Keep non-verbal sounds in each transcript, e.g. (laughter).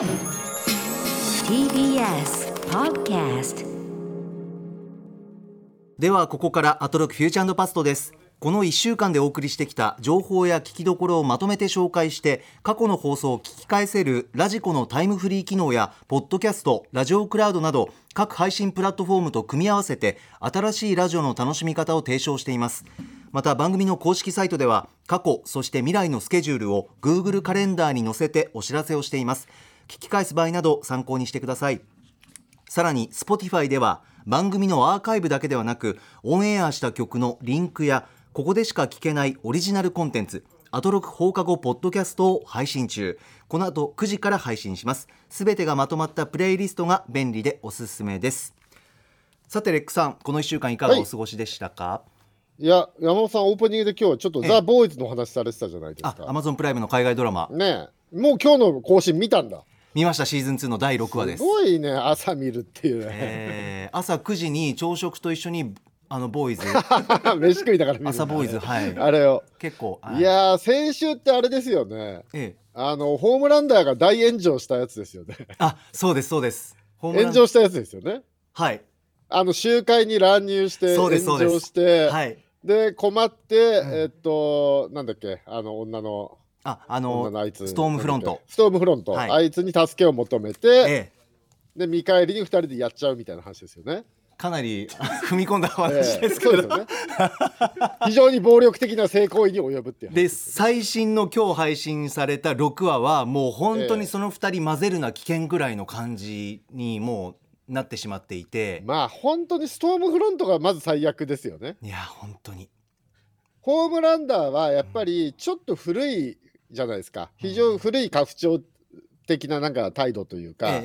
TBS Podcast ではここからアトロクフューチャーパストです。この1週間でお送りしてきた情報や聞きどころをまとめて紹介して過去の放送を聞き返せるラジコのタイムフリー機能やポッドキャストラジオクラウドなど各配信プラットフォームと組み合わせて新しいラジオの楽しみ方を提唱しています。また番組の公式サイトでは過去そして未来のスケジュールを Google カレンダーに載せてお知らせをしています。聞き返す場合など参考にしてください。さらに Spotify では番組のアーカイブだけではなくオンエアした曲のリンクやここでしか聞けないオリジナルコンテンツアトロク放課後ポッドキャストを配信中。この後9時から配信します。すべてがまとまったプレイリストが便利でおすすめです。さてレックさんこの1週間いかがお過ごしでしたか、いや、山本さん、オープニングで今日はちょっとええ。ザ・ボーイズの話されてたじゃないですあか。アマゾンプライムの海外ドラマ。ねえ、もう今日の更新見たんだ。見ましたシーズン2の第6話です。すごいね、朝見るっていう。ね。えー朝9時に朝食と一緒にあのボーイズ。(laughs) 飯食いながら見るんだね。朝ボーイズはい。あれを。結構い。やー、先週ってあれですよね。ええ。あの、ホームランダーが大炎上したやつですよね。あそうですそうです。ホームラン。炎上したやつですよね。はい。あの、集会に乱入して、炎そうですそうです。上して、はい。で、困って、ん。えっと、なんだっけ、あの、女の、ああ女の。ストームフロントストームフロント。はいあいつに助けを求めて、ええで見返りに2人でやっちゃうみたいな話ですよね。かなり (laughs) 踏み込んだ話ええですけど、そうですよね。非常に暴力的な性行為に及ぶっていう話で最新の今日配信された6話はもう本当にその2人混ぜるな危険ぐらいの感じにもうなってしまっていて、まあ本当にストームフロントがまず最悪ですよね。いや本当にホームランダーはやっぱりちょっと古いじゃないですか。非常に古い家父長的ななんか態度というか、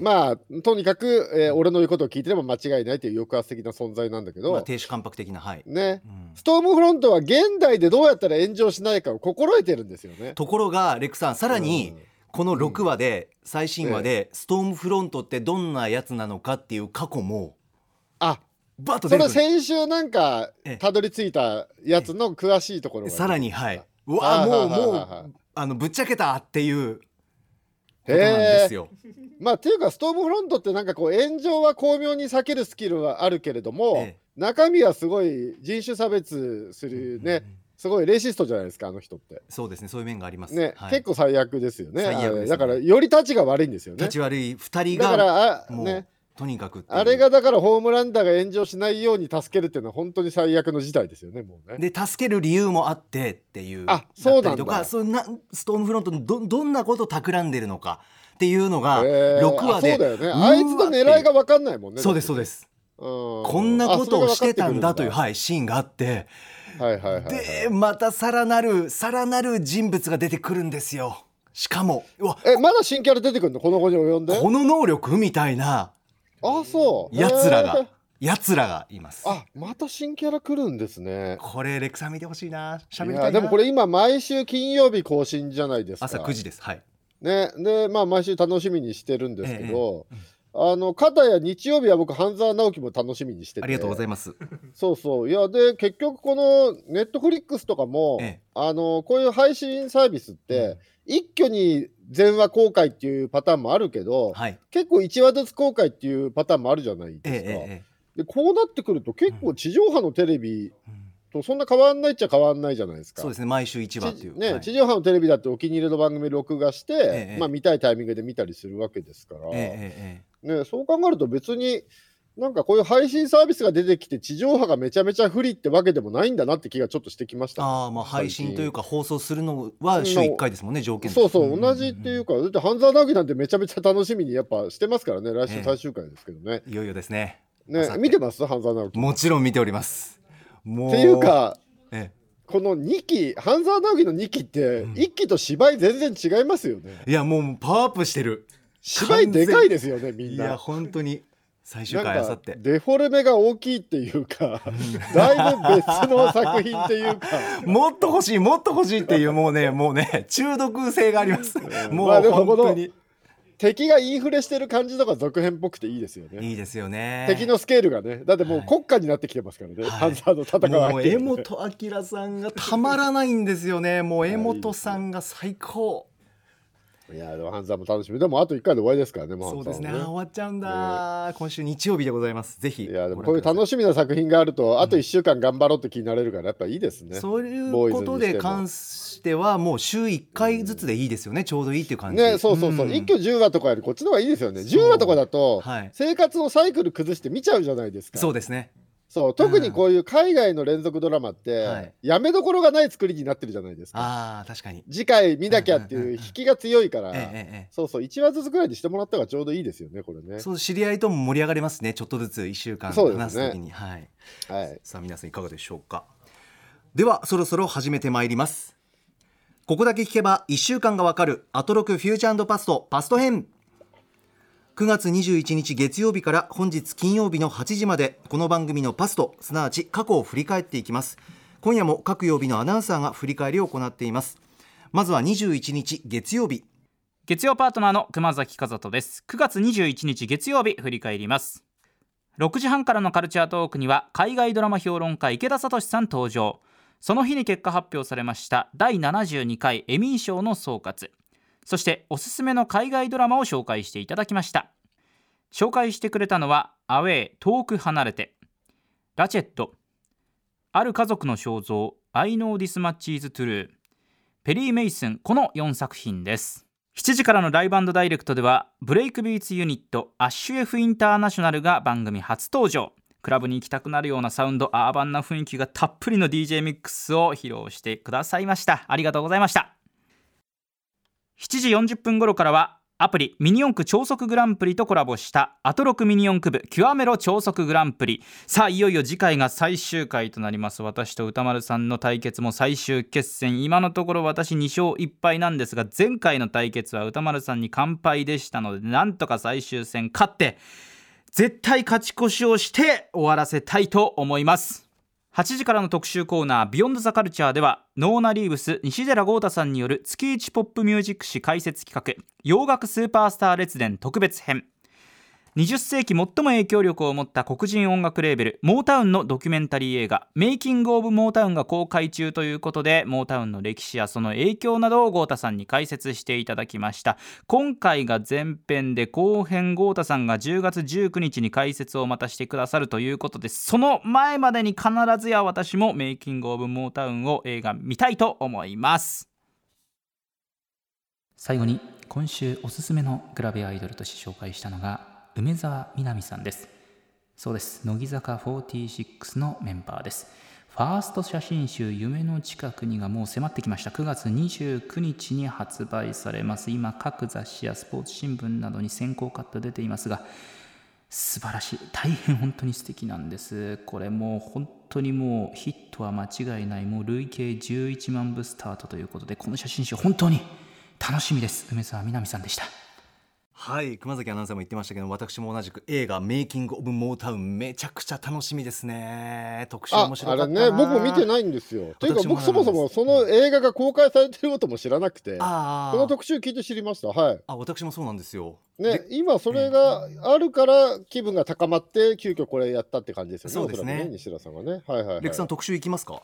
まあとにかく、えー、俺の言うことを聞いてれば間違いないという抑圧的な存在なんだけど、まあ、亭主関白的なはい。ね、うん、ストームフロントは現代でどうやったら炎上しないかを心得てるんですよね。ところがレックさんさらに、この6話で、うん、最新話で、ストームフロントってどんなやつなのかっていう過去もあバッとそれ先週なんかたどり着いたやつの詳しいところが、さらにはい。うはわもうもうあのぶっちゃけたっていう。ことなんですよ。まあっていうかストームフロントってなんかこう炎上は巧妙に避けるスキルはあるけれども、ええ。中身はすごい人種差別するね、うんすごいレイシストじゃないですかあの人って。そうですねそういう面があります。ね、はい。結構最悪ですよねね。だからより立ちが悪いんですよね。立ち悪い2人だかがらあねとにかくあれがだからホームランダーが炎上しないように助けるっていうのは本当に最悪の事態ですよねもうね。で助ける理由もあってっていうあそうだ。とかそうなストームフロントにどどんなことを企んでるのかっていうのがえー。6話で、あそうだよね。あいつの狙いが分かんないもんねそうですそうです。す、ここんなことをしてたんだという、ははい、シーンがあって。いはいはいはい。でまたさらなるさらなる人物が出てくるんですよ。しかもえまだ新キャラ出てくるの？この後に及んで？この能力みたいなあそう。やつらがやつらがいます。あまた新キャラ来るんですね。これレクさん見てほしいな。喋いりたいでもこれ今毎週金曜日更新じゃないですか。朝9時です。はい。ねでまあ毎週楽しみにしてるんですけど、ええあの片や日曜日は僕半沢直樹も楽しみにしてて。ありがとうございます。そうそう。いやで結局このネットフリックスとかも、ええ。あのこういう配信サービスって、一挙に全話公開っていうパターンもあるけど、はい。結構1話ずつ公開っていうパターンもあるじゃないええですか。えええでこうなってくると結構地上波のテレビとそんな変わんないっちゃ変わんないじゃないですか。そうですね毎週1話っていう。ねはい。地上波のテレビだってお気に入りの番組録画して、ええまあ、見たいタイミングで見たりするわけですから、ね、そう考えると別になんかこういう配信サービスが出てきて地上波がめちゃめちゃ不利ってわけでもないんだなって気がちょっとしてきました。ね、ああまあ配信というかか放送するのは週1回ですもんね条件そうそう、んんん同じっていうかだって半沢直樹なんてめちゃめちゃ楽しみにやっぱしてますからね来週最終回ですけどね、いよいよですね。ね見てます？半沢直樹っもちろん見ております。もう。ていうかえこの2期半沢直樹の2期ってうん。1期と芝居全然違いますよね。えいやもうパワーアップしてる。芝居でかいですよねみんいやな本当に最終回あさって。デフォルメが大きいっていうか (laughs) だいぶ別の作品っていうか。もっと欲しいもっと欲しいっていうもうねもうね中毒性があります。もう本当に。敵がインフレしてる感じとか続編っぽくていいですよね。いいですよね。敵のスケールがね。だってもうはい。国家になってきてますからね、はい。半沢の戦いもう江本明さんがたまらないんですよね。もう江本さんが最高いや、でも半沢も楽しみ。でもあと1回で終わりですからね、もそうですね。終わっちゃうんだ、今週日曜日でございます。ぜひ。いや、でもこういう楽しみな作品があると、あとうん1週間頑張ろうって気になれるから、やっぱいいですね。そういうことで関してはもう週1回ずつでいいですよね。ちょうどいいっていう感じ。ね、そうそうそう、ん一挙10話とかよりこっちの方がいいですよね。そう10話とかだと、はい。生活のサイクル崩して見ちゃうじゃないですか。そうですね。そう特にこういう海外の連続ドラマって、はいやめどころがない作りになってるじゃないですか。ああ、確かに。次回見なきゃっていう引きが強いから、えええええそうそう、1話ずつぐらいにしてもらった方がちょうどいいですよね、これねえ。。そう知り合いとも盛り上がれますね。ちょっとずつ1週間話すときに。はい。はい。さあ皆さんいかがでしょうかではそろそろ始めてまいりますここだけ聞けば1週間がわかるアトロクフューチャーパストパスト編9月21日月曜日から本日金曜日の8時までこの番組のパストすなわち過去を振り返っていきます。今夜も各曜日のアナウンサーが振り返りを行っています。まずは21日月曜日。月曜パートナーの熊崎和人です。9月21日月曜日振り返ります。6時半からのカルチャートークには海外ドラマ評論家池田敏さん登場。その日に結果発表されました第72回エミー賞の総括。そしておすすめの海外ドラマを紹介していただきました。紹介してくれたのはアウェー遠く離れて。ラチェット。ある家族の肖像 I know this much is true ペリー・メイスンこの4作品です。7時からのライブダイレクトではブレイクビーツユニットアッシュ F インターナショナルが番組初登場。クラブに行きたくなるようなサウンドアーバンな雰囲気がたっぷりの DJ ミックスを披露してくださいました。ありがとうございました。7時40分頃からはアプリミニ四駆超速グランプリとコラボしたアトロクミニ四駆部キュアメロ超速グランプリ。さあいよいよ次回が最終回となります。私と歌丸さんの対決も最終決戦。今のところ私2勝1敗なんですが前回の対決は歌丸さんに完敗でしたのでなんとか最終戦勝って絶対勝ち越しをして終わらせたいと思います。8時からの特集コーナー「ビヨンドザカルチャーではノーナ・リーブス西寺豪太さんによる月一ポップミュージック誌解説企画洋楽スーパースター列伝特別編。20世紀最も影響力を持った黒人音楽レーベルモータウンのドキュメンタリー映画「メイキング・オブ・モータウン」が公開中ということでモータウンの歴史やその影響などを豪太さんに解説していただきました。今回が前編で後編豪太さんが10月19日に解説をまたしてくださるということでその前までに必ずや私もメイキング・オブ・モータウンを映画見たいと思います。最後に今週おすすめのグラビアアイドルとして紹介したのが梅澤美波さんです。そうです。乃木坂46のメンバーです。ファースト写真集「夢の近くに」がもう迫ってきました。9月29日に発売されます。今各雑誌やスポーツ新聞などに先行カット出ていますが素晴らしい。大変本当に素敵なんです。これもう本当にもうヒットは間違いない。もう累計11万部スタートということでこの写真集本当に楽しみです。梅澤美波さんでした。はい熊崎アナウンサーも言ってましたけど私も同じく映画「メイキング・オブ・モータウン」めちゃくちゃ楽しみですね特集あ面白あかったなれね、僕も見てないんですよ。というか、僕そもそもその映画が公開されてることも知らなくて、この特集聞いて知りました。はい。あ私もそうなんですよね、今それがあるから気分が高まって急遽これやったって感じですよね。そうですね西田さんはね。はいはい、はい。レクさん特集いきますか？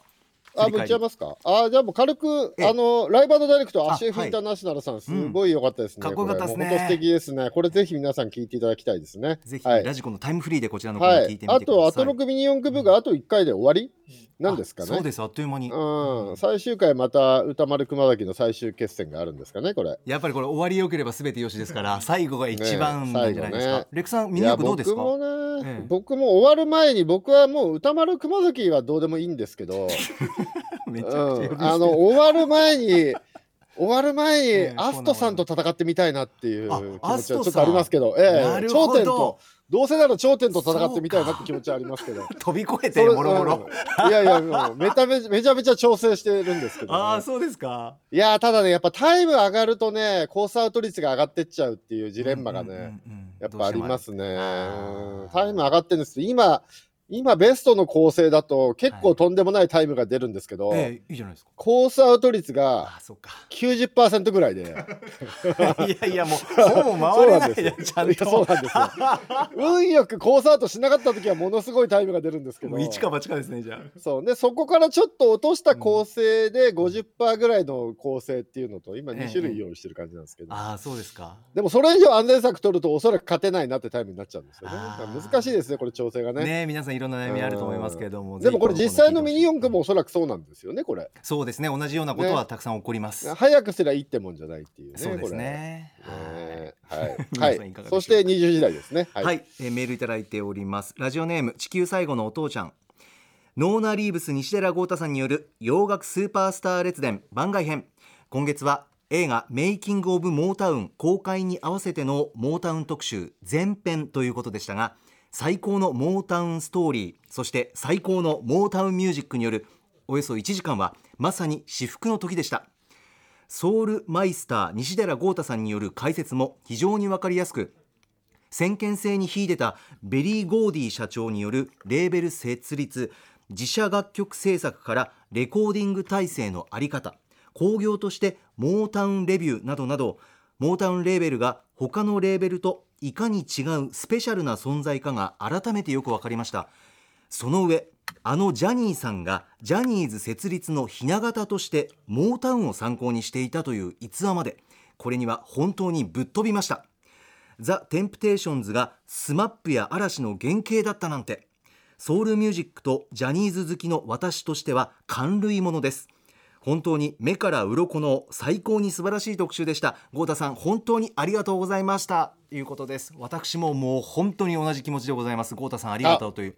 あ、もういっちゃいますか？あ、じゃあもう軽く、ええあの、ライブダイレクト、あアシェフはいインターナショナルさん、すごい良かったですね。かっこよかったですね本当素敵ですね。これぜひ皆さん聞いていただきたいですね。ぜひ、はいラジコのタイムフリーでこちらのは聞いて。みてください、あと、アトロクミニ四駆部があと1回で終わりなんですかね。あそうです。あっという間に、うん、最終回また歌丸熊崎の最終決戦があるんですかねこれ。やっぱりこれ終わりよければ全てよしですから最後が一番なんじゃないですか、ねレクさんミニどうですか？僕もね、ええ。僕も終わる前に僕はもう歌丸熊崎はどうでもいいんですけど、(laughs) めちゃくちゃ呼び捨てうん、あの終わる前に終わる前にええアストさんと戦ってみたいなっていう気あ持ちはちょっとありますけど、ええ頂点とどうせなら頂点と戦ってみたいなって気持ちはありますけど。(laughs) 飛び越えてもろもろ。うん。いやいやもうめためめちゃめちゃ調整してるんですけど、ね、ああそうですか。いやーただねやっぱタイム上がるとねコースアウト率が上がってっちゃうっていうジレンマがね、うんうんうんうん。やっぱありますね。タイム上がってるんです今今ベストの構成だと結構とんでもないタイムが出るんですけど、ええいいじゃないですか。コースアウト率があそうか。90%ぐらいで。(laughs) いやいやもうほぼ回れないじゃんちゃんいやそうとなんですよ。運よくコースアウトしなかった時はものすごいタイムが出るんですけど。一か八かですねじゃそう。でそこからちょっと落とした構成で50%ぐらいの構成っていうのと今ええ2種類用意してる感じなんですけど、ああそうですか。でもそれ以上安全策取るとおそらく勝てないなってタイムになっちゃうんですよね。難しいですねこれ調整がね。ね皆さんいろんな悩みあると思いますけれどもでもこれ実際のミニ四駆もおそらくそうなんですよねこれ。そうですね同じようなことはたくさん起こります、早くすりゃいいってもんじゃないっていうね。そうですね (laughs) はい。皆はい。そして20時代ですね。は。はいい、えーメールいただいておりますラジオネーム地球最後のお父ちゃんノーナ・リーブス西寺豪太さんによる洋楽スーパースター列伝番外編今月は映画メイキング・オブ・モータウン公開に合わせてのモータウン特集前編ということでしたが最高のモータウンストーリーそして最高のモータウンミュージックによるおよそ1時間はまさに至福の時でした。ソウルマイスター西寺郷太さんによる解説も非常に分かりやすく先見性に秀でたベリー・ゴーディー社長によるレーベル設立自社楽曲制作からレコーディング体制の在り方興行としてモータウンレビューなどなどモータウンレーベルが他のレーベルといかに違うスペシャルな存在かが改めてよく分かりました。その上あのジャニーさんがジャニーズ設立のひな形としてモータウンを参考にしていたという逸話までこれには本当にぶっ飛びました。ザ・テンプテーションズが SMAP や嵐の原型だったなんてソウルミュージックとジャニーズ好きの私としては感類ものです。本当に目から鱗の最高に素晴らしい特集でした。豪太さん本当にありがとうございました。ということです。私ももう本当に同じ気持ちでございます。豪太さんありがとうという。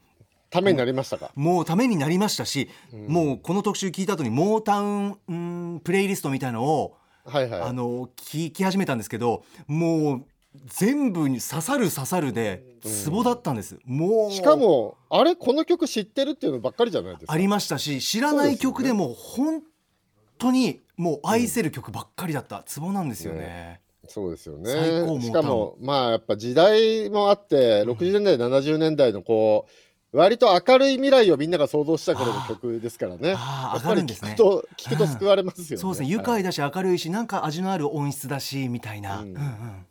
ためになりましたか？もうためになりましたし、もうこの特集聞いた後にモータウンうんプレイリストみたいのをはいはい。あの聞き始めたんですけどもう全部に刺さる刺さるでツボだったんです、もうしかもあれこの曲知ってるっていうのばっかりじゃないですか。ありましたし知らない曲でも本当にもう愛せる曲ばっかりだったツボなんですよね、そうですよね。しかもまあやっぱ時代もあって、60年代70年代のこう割と明るい未来をみんなが想像した頃の曲ですからね。あーやっぱり明るいんですね。聞くと聞くと救われますよね。そうですね。愉快だし明るいしなんか味のある音質だしみたいな、うん。うんうん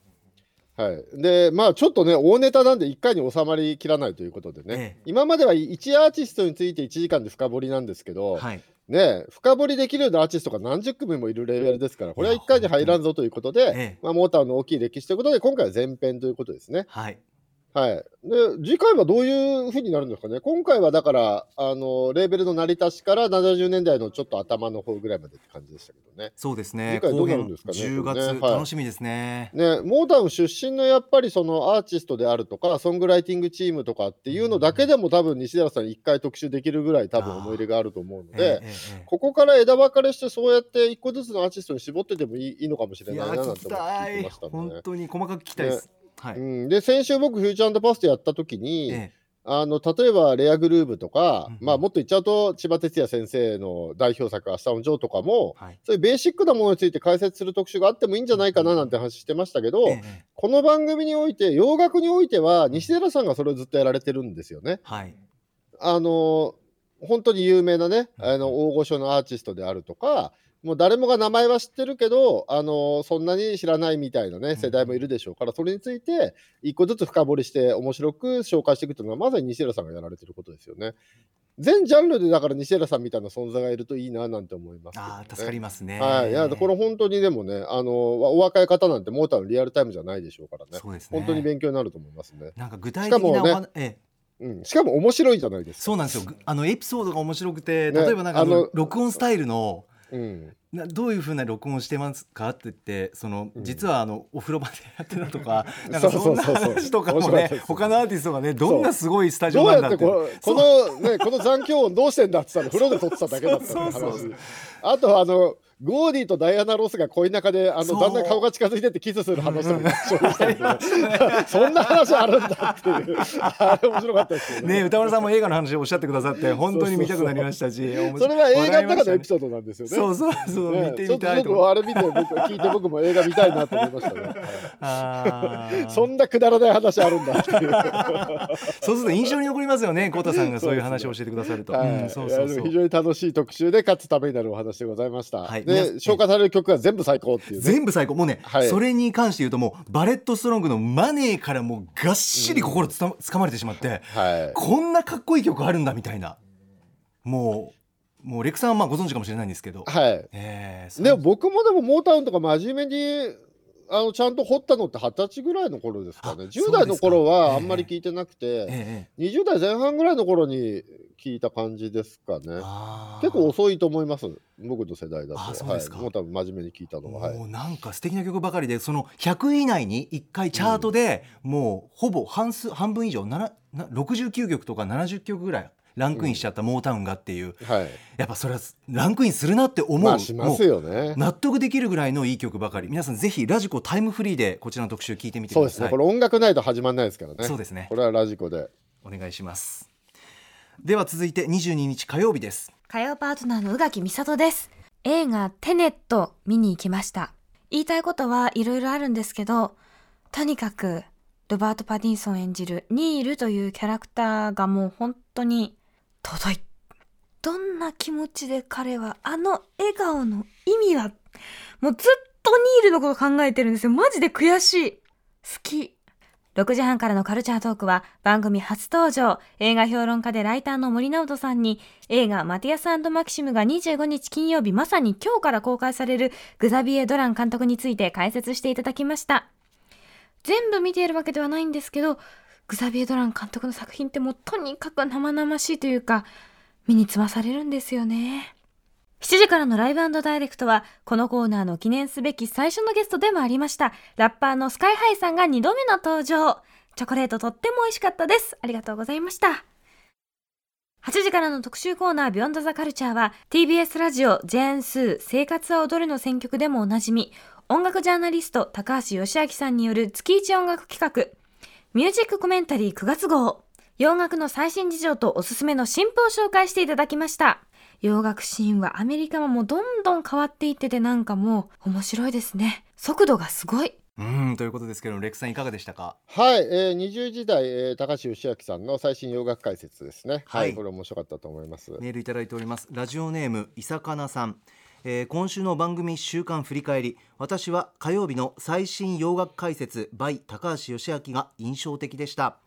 はい、でまあちょっとね大ネタなんで1回に収まりきらないということでね、ええ。今までは1アーティストについて1時間で深掘りなんですけど、はいね深掘りできるようなアーティストが何十組もいるレベルですからこれは1回に入らんぞということで、ええまあ、モーターの大きい歴史ということで今回は前編ということですね。はいはい、で次回はどういうふうになるんですかね？今回はだからあのレーベルの成り立ちから70年代のちょっと頭の方ぐらいまでって感じでしたけどね。そうですね。次回どうなるんですかね？10月、ね。はい。楽しみですね。ね、モータウン出身のやっぱりそのアーティストであるとかソングライティングチームとかっていうのだけでも多分西寺さん1回特集できるぐらい多分思い入れがあると思うのええで、えええ。ここから枝分かれしてそうやって1個ずつのアーティストに絞ってでもいいいいのかもしれないななて思って聞いていましたんで本当に細かく聞きたいです、はい、うん、で先週僕フューチャーパストやった時に、えあの例えばレアグルーヴとか、うんうん。まあ、もっと言っちゃうと千葉哲也先生の代表作「明日のジョー」とかもえはい。そういうベーシックなものについて解説する特集があってもいいんじゃないかななんて話してましたけど、えええこの番組において洋楽においては西寺さんがそれをずっとやられてるんですよね。はい。あの本当に有名なねうん。あの大御所のアーティストであるとかもう誰もが名前は知ってるけどあのそんなに知らないみたいなね世代もいるでしょうからそれについて一個ずつ深掘りして面白く紹介していくというのはまさに西寺さんがやられてることですよね。全ジャンルでだから西寺さんみたいな存在がいるといいななんて思いますね、ああ助かりますね。はい、いやこれ本当にでもねあのお若い方なんてモーターのリアルタイムじゃないでしょうからね。そうですね。本当に勉強になると思いますね。なんか具体的なおしかもね話ええ。うん、しかも面白いじゃないですか。そうなんですよ。ぐあのエピソードが面白くてね。例えばなんかあのあの録音スタイルのうん、などういうふうな録音してますかって言ってそのうん。実はあのお風呂場でやってたとか (laughs) なんかそそんな話とかもね他のアーティストがねどんなすごいスタジオなんだってここのねこの残響音どうしてんだって言ったら風呂で撮ってただけだった (laughs) そうそうそう。話あとあのゴーディとダイアナ・ロスが恋仲であのだんだん顔が近づいてってキスする話とかそんな話あるんだっていう。あれ面白かったですよね。(laughs) ね歌丸さんも映画の話をおっしゃってくださって本当に見たくなりましたしそれは映画の中のエピーソードなんですよね。そうそうそう、ね見てちょっとちょっみたいととあれ見て僕聞いて僕も映画見たいなと思いましたね。そんなくだらない話あるんだっていう。そうすると印象に残りますよね、コウタさんがそういう話を教えてくださると。はい。うん非常に楽しい特集でかつためになるお話でございました。はいで紹介される曲が全部最高っていうね。全部最高もうね、はいそれに関して言うともうバレットストロングのマネーからもうがっしり心つたつかまれてしまって、はい。こんなかっこいい曲あるんだみたいなもうもうレクさんはまあご存知かもしれないんですけど、はい。えーでも僕もでもモータウンとか真面目にあのちゃんと掘ったのって二十歳ぐらいの頃ですかね。あ10代の頃はあんまり聞いてなくて、ええ20代前半ぐらいの頃に聞いた感じですかね。結構遅いと思います。僕の世代だと。あそうですかはい、もう多分真面目に聞いたのは。はいもうなんか素敵な曲ばかりでその100位以内に1回チャートでもうほぼ半数半分以上なな69曲とか70曲ぐらいランクインしちゃったモータウンがっていう、はい。やっぱそれはランクインするなって思う,、まあしますよね。納得できるぐらいのいい曲ばかり皆さんぜひラジコタイムフリーでこちらの特集聞いてみてくださいそうですね。これ音楽ないと始まらないですからね。そうですねこれはラジコで。お願いしますでは続いて22日火曜日です火曜パートナーの宇垣美里です。映画テネット見に行きました。言いたいことはいろいろあるんですけど、とにかくロバート・パティンソン演じるニールというキャラクターがもう本当に届い。どんな気持ちで彼はあの笑顔の意味は？もうずっとニールのこと考えてるんですよ。マジで悔しい。好き。6時半からのカルチャートークは番組初登場映画評論家でライターの森直人さんに映画マティアスマキシムが25日金曜日まさに今日から公開されるグザビエ・ドラン監督について解説していただきました全部見ているわけではないんですけどグザビエ・ドラン監督の作品ってもうとにかく生々しいというか身につまされるんですよね7時からのライブダイレクトは、このコーナーの記念すべき最初のゲストでもありました、ラッパーのスカイハイさんが2度目の登場。チョコレートとっても美味しかったです。ありがとうございました。8時からの特集コーナービヨンドザカルチャーは TBS ラジオジェーンスー生活は踊るの選曲でもおなじみ音楽ジャーナリスト高橋義明さんによる月一音楽企画ミュージックコメンタリー9月号。洋楽の最新事情とおすすめの新譜を紹介していただきました。洋楽シーンはアメリカももうどんどん変わっていっててなんかもう面白いですね。速度がすごい。うんということですけどレクさんいかがでしたか？はい、えー、20時代、えー高橋義明さんの最新洋楽解説ですね。はい、はい。これ面白かったと思います。メールいただいております。ラジオネームいさかなさん、えー今週の番組週間振り返り私は火曜日の最新洋楽解説 by 高橋義明が印象的でした。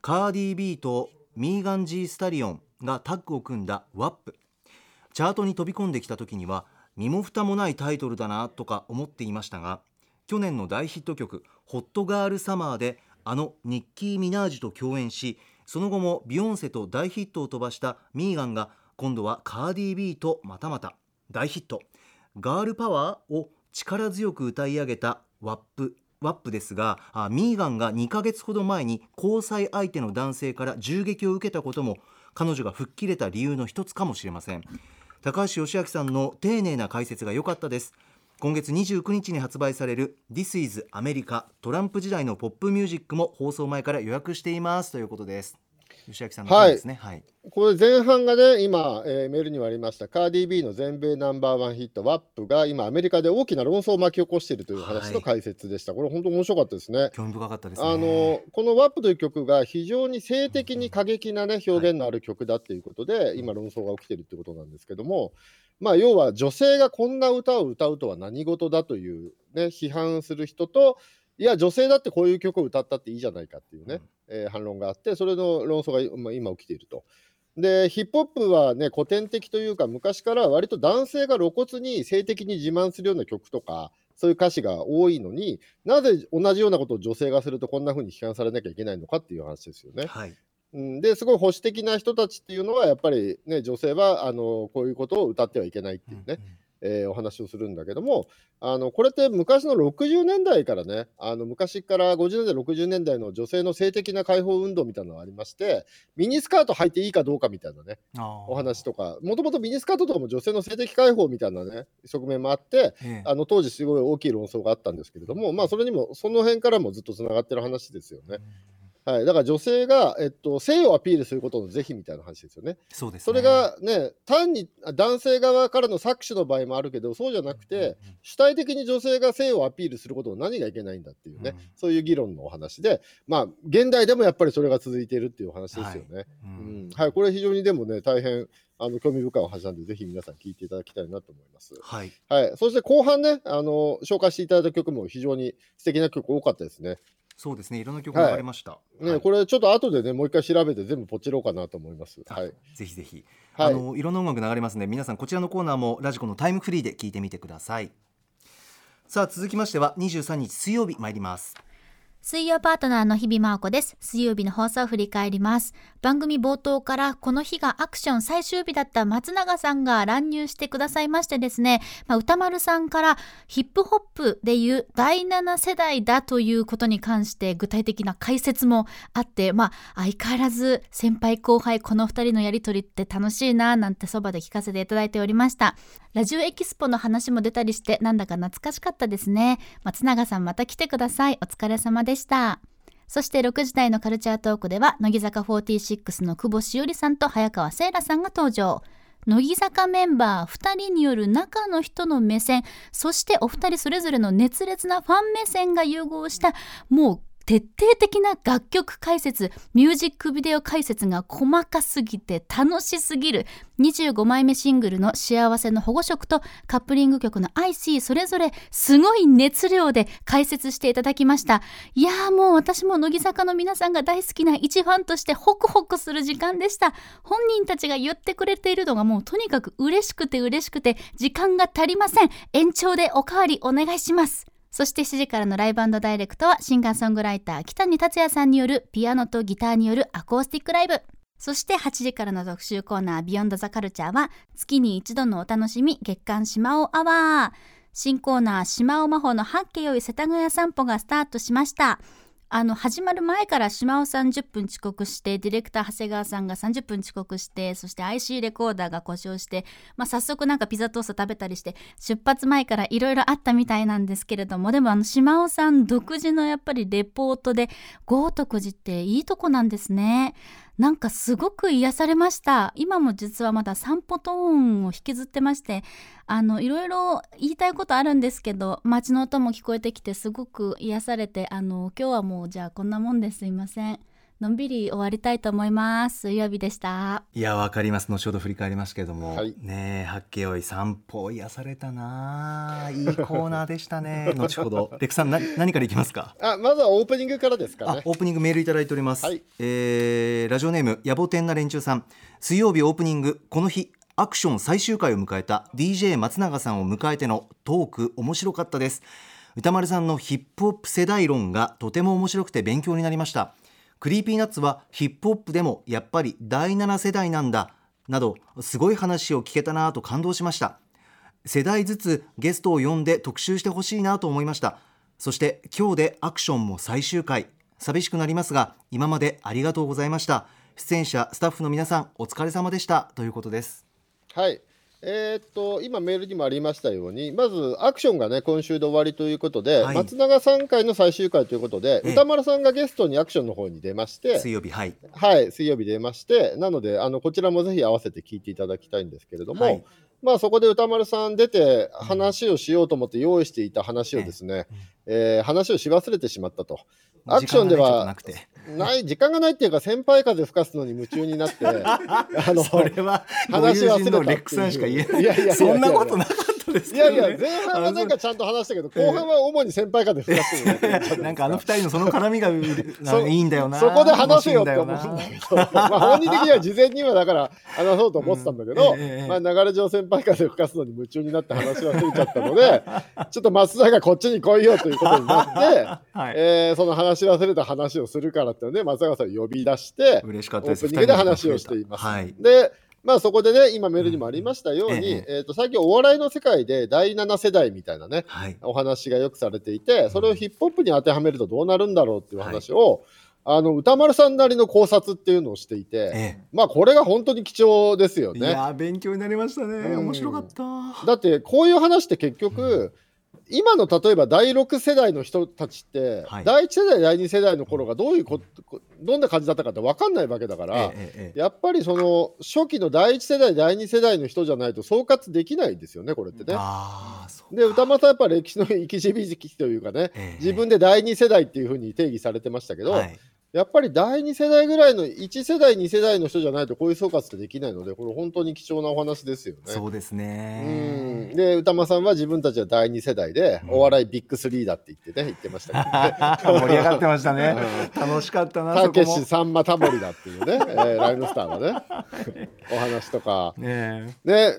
カーディー・ビーとミーガン・ジー・スタリオンがタッグを組んだ WAP チャートに飛び込んできた時には身も蓋もないタイトルだなとか思っていましたが去年の大ヒット曲「ホットガールサマー」であのニッキー・ミナージュと共演しその後もビヨンセと大ヒットを飛ばしたミーガンが今度はカーディー・ビーとまたまた。大ヒット。ガールパワーを力強く歌い上げたワップワップですがあミーガンが2ヶ月ほど前に交際相手の男性から銃撃を受けたことも彼女が吹っ切れた理由の一つかもしれません。高橋義明さんの丁寧な解説が良かったです。今月29日に発売される This is アメリカトランプ時代のポップミュージックも放送前から予約しています。ということです。吉明さんのはい件ですね。はい、これ前半がね、今、えーメールにもありました、カーディー・ビーの全米ナンバーワンヒット、WAP が今、アメリカで大きな論争を巻き起こしているという話の解説でした。これ、本当面白かったですね。興味深かったですね。あのこの WAP という曲が非常に性的に過激な、ね、表現のある曲だっていうことで、今、論争が起きてるってことなんですけども、まあ、要は女性がこんな歌を歌うとは何事だという、ね、批判する人と、いや、女性だってこういう曲を歌ったっていいじゃないかっていうね、えー反論があって、それの論争が、まあ、今起きていると。でヒップホップはね古典的というか昔から割と男性が露骨に性的に自慢するような曲とかそういう歌詞が多いのになぜ同じようなことを女性がするとこんな風に批判されなきゃいけないのかっていう話ですよね。はいうん、ですごい保守的な人たちっていうのはやっぱりね女性はあのこういうことを歌ってはいけないっていうね、えーお話をするんだけどもあのこれって昔の60年代からねあの昔から50年代60年代の女性の性的な解放運動みたいなのがありましてミニスカート履いていいかどうかみたいなねおお話とかもともとミニスカートとかも女性の性的解放みたいなね側面もあってええ。あの当時すごい大きい論争があったんですけれども、まあ、それにもその辺からもずっとつながってる話ですよね。はい、だから女性が、えっと、性をアピールすることの是非みたいな話ですよね。そうですね。それがね単にあ男性側からの搾取の場合もあるけどそうじゃなくて、主体的に女性が性をアピールすることの何がいけないんだっていうね、うん。そういう議論のお話でまあ現代でもやっぱりそれが続いているっていうお話ですよね。ううん。ん。はい、これ非常にでもね大変あの興味深いお話なんでぜひ皆さん聞いていただきたいなと思います。はい。はい、そして後半ね、あの紹介していただいた曲も非常に素敵な曲多かったですね。そうですね。いろんな曲が流れました、ね、はい。これちょっと後でね、もう一回調べて全部ポチろうかなと思います。あはい。ぜひぜひ、はい。あのいろんな音楽流れますので皆さんこちらのコーナーもラジコのタイムフリーで聞いてみてください。さあ続きましては23日水曜日参ります水曜パートナーの日々真央子です。水曜日の放送を振り返ります。番組冒頭からこの日がアクション最終日だった松永さんが乱入してくださいましてですね、まあ、歌丸さんからヒップホップでいう第7世代だということに関して具体的な解説もあって、まあ相変わらず先輩後輩この二人のやりとりって楽しいななんてそばで聞かせていただいておりました。ラジオエキスポの話も出たりしてなんだか懐かしかったですね。松永さんまた来てください。お疲れ様ですした。そして6時台のカルチャートークでは乃木坂46の久保しおりさんと早川せいらさんが登場。乃木坂メンバー2人による中の人の目線そしてお二人それぞれの熱烈なファン目線が融合したもう徹底的な楽曲解説ミュージックビデオ解説が細かすぎて楽しすぎる。25枚目シングルの「幸せの保護色」とカップリング曲の「IC」それぞれすごい熱量で解説していただきました。いやーもう私も乃木坂の皆さんが大好きな一ファンとしてホクホクする時間でした。本人たちが言ってくれているのがもうとにかく嬉しくて嬉しくて時間が足りません。延長でおかわりお願いします。そして7時からのライブダイレクトはシンガーソングライター北谷達也さんによるピアノとギターによるアコースティックライブ。そして8時からの特集コーナービヨンドザカルチャーは月に一度のお楽しみ月刊島尾アワー。新コーナー島尾魔法の八景よい世田谷散歩がスタートしました。あの始まる前から島尾さん10分遅刻してディレクター長谷川さんが30分遅刻してそして IC レコーダーが故障して、まあ、早速なんかピザトースト食べたりして出発前からいろいろあったみたいなんですけれどもでもあの島尾さん独自のやっぱりレポートで豪徳寺っていいとこなんですね。なんかすごく癒されました。今も実はまだ散歩トーンを引きずってましてあのいろいろ言いたいことあるんですけど街の音も聞こえてきてすごく癒されてあの今日はもうじゃあこんなもんです。いません。のんびり終わりたいと思います。水曜日でした。いやわかります。後ほど振り返りますけれども、はい。ねえ八景おい散歩癒されたな。あいいコーナーでしたね。(laughs) 後ほど。レクさんな何からいきますか？あまずはオープニングからですかね。あオープニングメールいただいております、はい。えーラジオネーム野暮天な連中さん。水曜日オープニングこの日アクション最終回を迎えた DJ 松永さんを迎えてのトーク面白かったです。宇多丸さんのヒップホップ世代論がとても面白くて勉強になりました Creepy Nuts はヒップホップでもやっぱり第7世代なんだなどすごい話を聞けたなと感動しました。世代ずつゲストを呼んで特集してほしいなと思いました。そして今日でアクションも最終回。寂しくなりますが今までありがとうございました。出演者スタッフの皆さんお疲れ様でした。ということです。はい。えーっと今メールにもありましたようにまずアクションがね今週で終わりということで、はい。松永さん回の最終回ということで、ええ。歌丸さんがゲストにアクションの方に出まして水曜日はい。はい水曜日出ましてなのであのこちらもぜひ合わせて聞いていただきたいんですけれども、はい。まあそこで歌丸さん出て話をしようと思って用意していた話をですね、えー話をし忘れてしまったと。アクションではない時間がないっていうか先輩風吹かすのに夢中になって (laughs) あのそれはご話友忘れたレックさんしか言えない。そんなことなかったですいけど、ね、やいや前半はなんかちゃんと話したけど後半は主に先輩風吹かすのに (laughs) なんかあの二人のその絡みがいいんだよなそこで話せよって思うんだけど、まあ本人的には事前にはだから話そうと思ってたんだけど、う (laughs) んええええ。まあ流れ上先輩風吹かすのに夢中になって話忘れちゃったので、(laughs) ちょっと松田がこっちに来いよということになって、はい。えーその話し忘れた話をするからっていうので松永さんを呼び出して、嬉しかっオたです。ープニングで話をしています。はい。でまあそこでね、今メールにもありましたように、うんええ。ーと最近お笑いの世界で第7世代みたいなね、はい。お話がよくされていて、それをヒップホップに当てはめるとどうなるんだろうっていう話を、あの歌丸さんなりの考察っていうのをしていて、えまあこれが本当に貴重ですよえいね。やー勉強になりましたね。うん。面白かった。だってこういう話って結局、今の例えば第6世代の人たちって、はい。第1世代第2世代の頃がどういうここどんな感じだったかって分かんないわけだから、ええええやっぱりその初期の第1世代第2世代の人じゃないと総括できないですよねこれってね。で歌間さんやっぱ歴史の生き字引というかね、ええ自分で第2世代っていうふうに定義されてましたけど、はいやっぱり第2世代ぐらいの1世代2世代の人じゃないとこういう総括ってできないのでこれ本当に貴重なお話ですよね。そうですうねん。で歌間さんは自分たちは第2世代でお笑いビッグスリーだって言ってね言ってましたけどね。(laughs) 盛り上がってましたね。楽しかったなたけしさんまタモリだっていうね、えーライムスターはね (laughs) お話とか。ねね、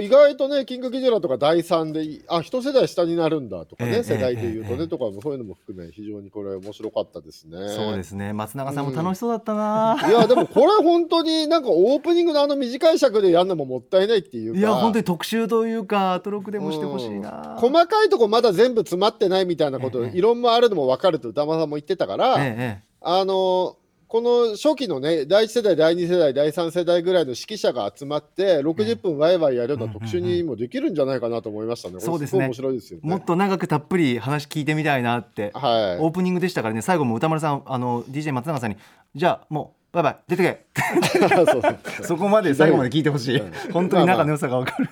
い意外とね、キングギドラとか第3でい、あ一世代下になるんだとかね、ええ世代でいうとね、ええとかもそういうのも含め、非常にこれ、面白かったですね。えそうですね松永さんも楽しそうだったな。いや、でもこれ、本当になんかオープニングのあの短い尺でやるのももったいないっていうか、いや本当に特集というかアトロクでもしてほしいな。うん。細かいとこまだ全部詰まってないみたいなこと、ええ異論もあるのも分かると歌間さんも言ってたから、ええあのこの初期のね第1世代第2世代第3世代ぐらいの指揮者が集まって60分ワイワイやるような特集にもできるんじゃないかなと思いましたね。そうですね。面白いですよね。もっと長くたっぷり話聞いてみたいなってはい。オープニングでしたからね。最後も歌丸さんあの DJ 松永さんにじゃあもうバイバイ出てけそこまで最後まで聞いてほしい。うん本当に仲の良さが分かる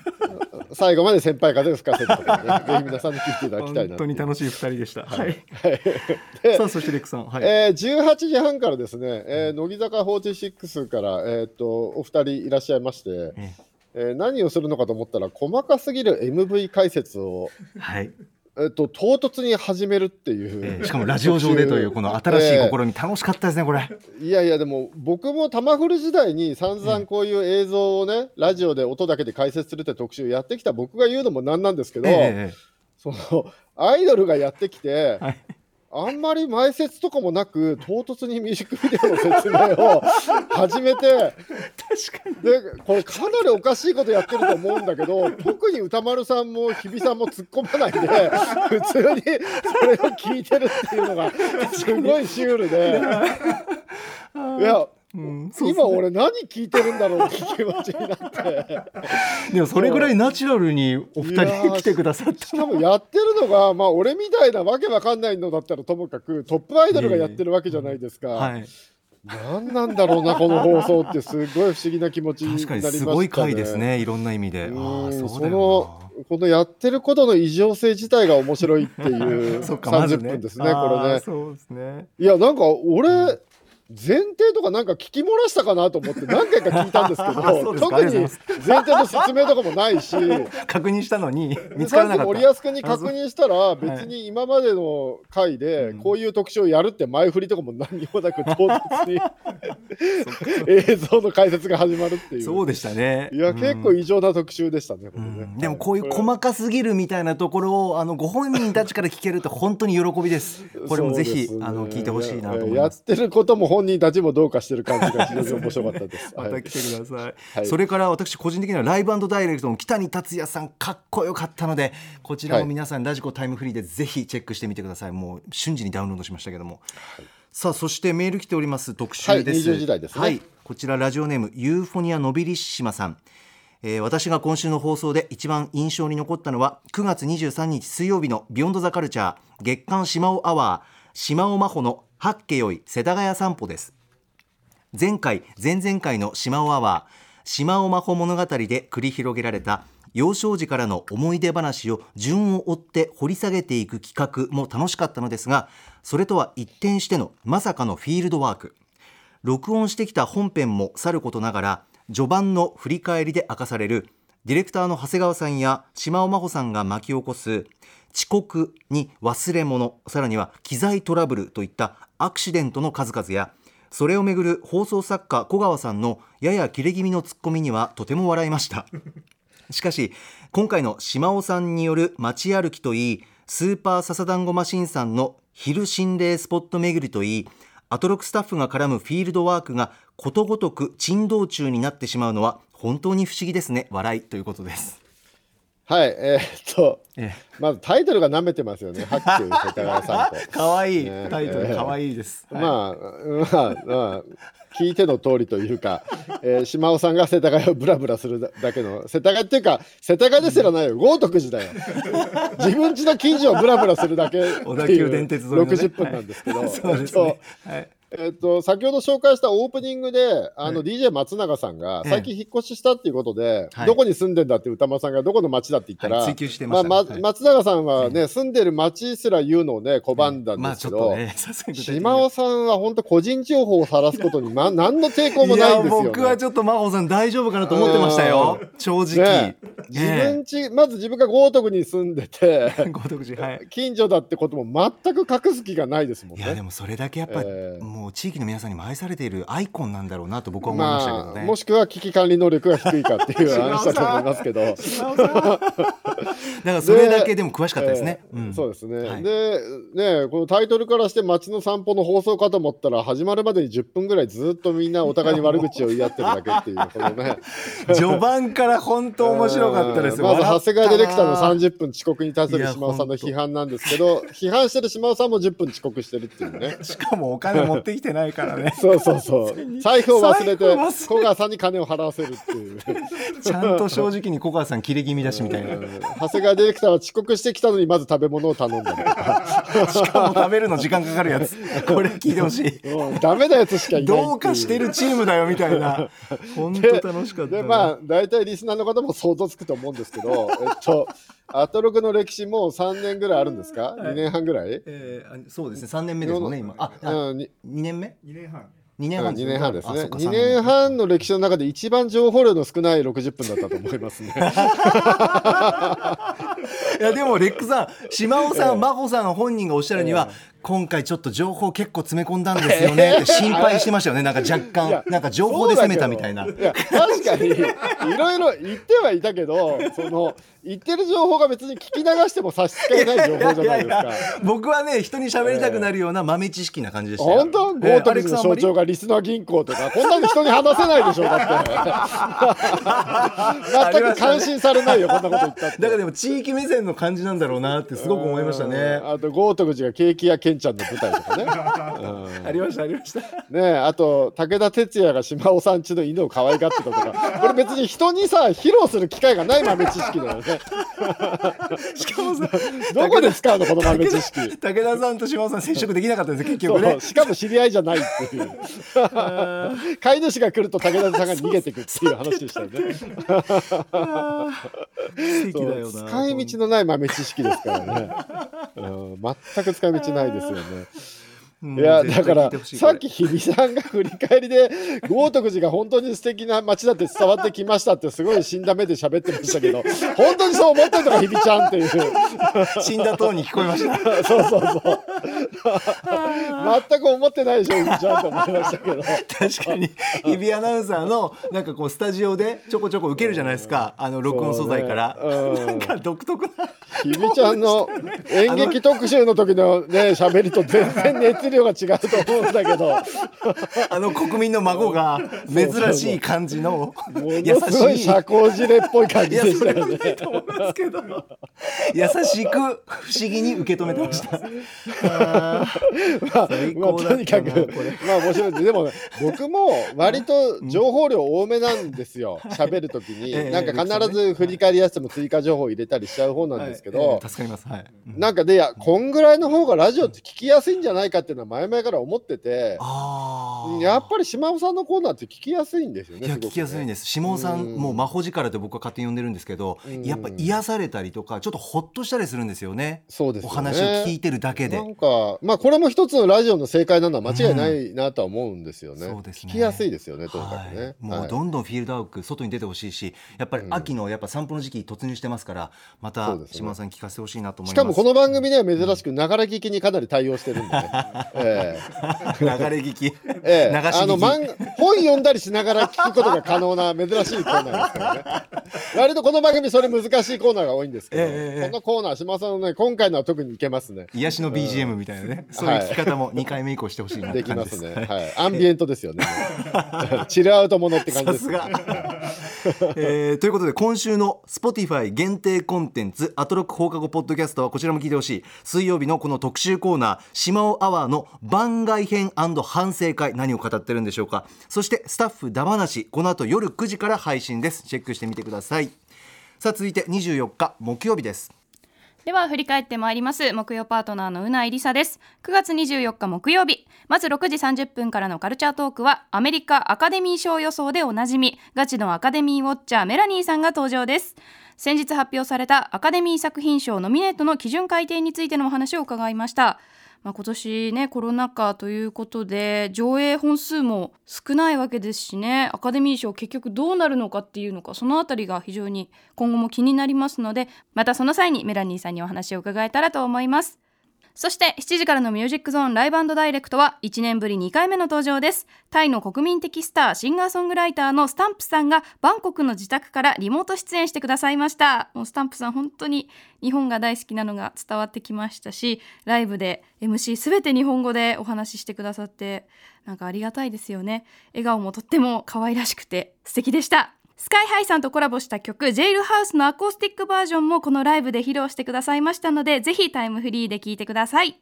最後まで先輩風吹かせるとかね、ぜひ皆さんに聞いていただきたいな本当に楽しい二人でした。はい。でさあそしてレックさん。はい。えー、18時半からですね、えー乃木坂46から、えーっとお二人いらっしゃいまして、ええ。ー何をするのかと思ったら細かすぎる MV 解説を、はいえーっと唐突に始めるっていう、えーしかもラジオ上でというこの新しい試み楽しかったですねこれ。いやいやでも僕もタマフル時代に散々こういう映像をね、ラジオで音だけで解説するって特集やってきた僕が言うのもなんなんですけど、え。そのアイドルがやってきて、はいあんまり前説とかもなく唐突にミュージックビデオの説明を始めて確かに。でこれかなりおかしいことやってると思うんだけど特に歌丸さんも日比さんも突っ込まないで普通にそれを聞いてるっていうのがすごいシュールで。いやうんそう今俺何聞いてるんだろうって気持ちになって。でもそれぐらいナチュラルにお二人来てくださった。しかもやってるのがまあ俺みたいなわけわかんないのだったらともかくトップアイドルがやってるわけじゃないですか、はい。何なんだろうなこの放送ってすごい不思議な気持ちになり確かましたね。にすごい回ですねいろんな意味で。あうんあそうそだよのこのやってることの異常性自体が面白いっていなう (laughs) そっかまず30ね。分ですねこれね。そうですね。いやなんか俺前提とかなんか聞き漏らしたかなと思って何回か聞いたんですけど (laughs) 特に前提の説明とかもないし確認したのに見つからなかった。森保君に確認したら別に今までの回でこういう特集をやるって前振りとかも何にもなく唐突に (laughs) (laughs) 映像の解説が始まるっていう。そうでしたね。いや、うん。結構異常な特集でしたね、こうれね。ん。でもこういうれ。細かすぎるみたいなところをあのご本人たちから聞けると本当に喜びです。これもぜひ、ね。あの聞いてほしいなと思いやっます。てることも本人たちもどうかしてる感じが非常に面白かったです。(laughs) また来てください、はい。それから私個人的にはライブダイレクトの北に達也さんかっこよかったのでこちらも皆さんラジコタイムフリーでぜひチェックしてみてください。もう瞬時にダウンロードしましたけども、さあそしてメール来ております。特集です、はい。20時代ですね。はい。こちらラジオネームユーフォニアノビリッシマさん。えー私が今週の放送で一番印象に残ったのは9月23日水曜日のビヨンドザカルチャー月刊島尾アワー島尾真帆の八家よい世田谷散歩です。前回前々回の島尾アワー島尾真帆物語で繰り広げられた幼少時からの思い出話を順を追って掘り下げていく企画も楽しかったのですがそれとは一転してのまさかのフィールドワーク。録音してきた本編もさることながら序盤の振り返りで明かされるディレクターの長谷川さんや島尾真帆さんが巻き起こす遅刻に忘れ物さらには機材トラブルといったアクシデントの数々やそれをめぐる放送作家小川さんのやや切れ気味のツッコミにはとても笑いました。(laughs) しかし今回の島尾さんによる街歩きといいスーパーササダンゴマシンさんの昼心霊スポット巡りといいアトロクスタッフが絡むフィールドワークがことごとく珍道中になってしまうのは本当に不思議ですね。笑いということです。はい、えーっと、えまずタイトルが舐めてますよね。ハッキュー世田谷散歩。え (laughs) 可愛いねタイトル可愛いです、はい。まあ、まあ、まあ、聞いての通りというか、えー、島尾さんが世田谷をブラブラするだけの、世田谷っていうか、世田谷ですらないよ、豪徳寺だよ。自分家の近所をブラブラするだけっていう (laughs) 小田急電鉄沿いのね。60分なんですけど、そうですね、はいえっと、先ほど紹介したオープニングで、あの、DJ 松永さんが、ええ。最近引っ越ししたっていうことで、はい。どこに住んでんだって歌丸さんがどこの町だって言ったら、はい追求してましたね、ま松永さんはね、住んでる町すら言うのをね、拒んだんまですけど、島尾さんは本当個人情報を晒すことに、(laughs) ま、何の抵抗もないんですよ、僕はちょっと真帆さん大丈夫かなと思ってましたよ。正直、ね自分ち、まず自分が豪徳に住んでて、(laughs) 豪徳寺はい。(laughs) 近所だってことも全く隠す気がないですもんいやでね。もそれだけやっぱ、ええもう地域の皆さんにも愛されているアイコンなんだろうなと僕は思いましたけどまあ、ね、もしくは危機管理能力が低いかっていう (laughs) 話だと思いますけど。だ (laughs) からそれだけでも詳しかったですね、えーうん。そうですね、はい。でねこのタイトルからして街の散歩の放送かと思ったら始まるまでに10分ぐらいずっとみんなお互いに悪口を言い合ってるだけっていうこのね。(laughs) 序盤から本当面白かったです。よまず長谷川ディレクターの笑っ30分遅刻に対する島尾さんの批判なんですけど批判してる島尾さんも10分遅刻してるっていうね。しかもお金持ってきてないからね。(laughs) そうそうそう。(laughs) 財布を忘れて財布を忘れ古川さんに金を払わせるっていう。(laughs) ちゃんと正直に小川さん切れ気味だしみたいな。うん。長谷川ディレクターは遅刻してきたのにまず食べ物を頼んだりとか。しかも食べるの時間かかるやつ。これ聞いてほしい。もうダメなやつしかいないどう。かしてるチームだよみたいな。本当楽しかったな。でまあ大体リスナーの方も想像つくと思うんですけどえっと (laughs) アトロクの歴史もう3年ぐらいあるんですか、2年半ぐらい、えーあそうですね。3年目ですもんね今。ああうん、に2年目？2年半。2年うん半2年半ですね。あそっか2年。半の歴史の中で一番情報量の少ない60分だったと思いますね。(laughs) いやでもレックさん島尾さん真帆さん本人がおっしゃるには、今回ちょっと情報結構詰め込んだんですよね。(laughs) って心配してましたよね。なんか若干。なんか情報で攻めたみたいな。いや確かに。いろいろ言ってはいたけど (laughs) その言ってる情報が別に聞き流しても差し支えない情報じゃないですか。僕はね人に喋りたくなるような豆知識な感じでしたよ。本当？えー豪徳寺の象徴がリスナー銀行とかこんなの人に話せないでしょだって (laughs) 全く感心されないよこんなこと言ったって。だからでも地域目線の感じなんだろうなってすごく思いましたね。うんあと豪徳寺がケーキ屋ケンちゃんの舞台とかね、ありましたありました。うんねあと武田鉄矢が島尾さんちの犬を可愛がってたとか。これ別に人にさ披露する機会がない豆知識だよね。(laughs) しかもさ (laughs) どこで使うのこの豆知識？武田さんと島尾さん接触できなかったんですよ結局ね。しかも知り合いじゃないっていう。(laughs) 飼い主が来ると武田さんが逃げていくっていう話でしたよね。使い道のない豆知識ですからね、うん、全く使い道ないですよね。いやだからさっき日比さんが振り返りで (laughs) 豪徳寺が本当に素敵な街だって伝わってきましたってすごい死んだ目で喋ってましたけど (laughs) 本当にそう思ってるのか日比ちゃんっていう。死んだ塔に聞こえました。(laughs) そうそうそう。全く思ってないでしょ日比ちゃんと思いましたけど。確かに。日比アナウンサーのなんかこうスタジオでちょこちょこ受けるじゃないですか。あの録音素材から、ね。うん。なんか独特な。日比ちゃんの演劇特集の時のね喋りと全然熱量が違うと思うんだけど。(laughs) あの国民の孫が珍しい感じのも優のすごいしい社交辞令っぽい感じでしたよね。優しく不思議に受け止めてました。(laughs) まあ最まあとにかくまあ面白いです。でもね僕も割と情報量多めなんですよ。(laughs) 喋る時に、ええなんか必ず振り返りやすても追加情報入れたりしちゃう方なんですけど、はい。ええ助かります。はい、うん。なんかでいやこんぐらいの方がラジオって聞きやすいんじゃないかってのは前々から思っててやっぱり島尾さんのコーナーって聞きやすいんですよねいや聞きやすいんです。下尾さんうん。もう魔法力で僕は勝手に呼んでるんですけどうん。やっぱ癒されたりとかちょっとほっとしたりするんですよね。そうですお話を聞いてるだけで。なんかまあこれも一つのラジオの正解なのは間違いないなとは思うんですよね。そうですね。聞きやすいですよねとにかくね。はい、もはい。うどんどんフィールドアウト外に出てほしいしやっぱり秋のやっぱ散歩の時期突入してますからまた島田さん聞かせてほしいなと思います。しかもこの番組では珍しくながら聞きにかなり対応してるんでね。(laughs) え流れ聞き、ええ。え流し聞き。あの本読んだりしながら聞くことが可能な珍しいコーナーですからね。(laughs) 割とこの番組それ難しいコーナーが多いんですけど、ええええこのコーナー島田さんのね今回のは特にいけますね。癒しの BGM みたいなね、そういう聞き方も2回目以降してほしいなできますね。はい。アンビエントですよね。(laughs) チルアウトものって感じです、さすが。えーということで今週の Spotify 限定コンテンツアトロック放課後ポッドキャストはこちらも聞いてほしい。水曜日のこの特集コーナー島尾アワーの番外編反省会何を語ってるんでしょうか。そしてスタッフだ話この後夜9時から配信です。チェックしてみてください。さあ続いて24日木曜日です。では振り返ってまいります。木曜パートナーのうないりさです。9月24日木曜日。まず6時30分からのカルチャートークはアメリカアカデミー賞予想でおなじみ。ガチのアカデミーウォッチャーメラニーさんが登場です。先日発表されたアカデミー作品賞ノミネートの基準改定についてのお話を伺いました。まあ、今年ねコロナ禍ということで上映本数も少ないわけですしねアカデミー賞結局どうなるのかっていうのかその辺りが非常に今後も気になりますのでまたその際にメラニーさんにお話を伺えたらと思います。そして7時からのミュージックゾーンライブダイレクトは1年ぶり2回目の登場です。タイの国民的スター、シンガーソングライターのスタンプさんがバンコクの自宅からリモート出演してくださいました。もうスタンプさん本当に日本が大好きなのが伝わってきましたし、ライブで MC すべて日本語でお話ししてくださって、なんかありがたいですよね。笑顔もとっても可愛らしくて素敵でした。スカイハイさんとコラボした曲、ジェイルハウスのアコースティックバージョンもこのライブで披露してくださいましたので、ぜひタイムフリーで聴いてください。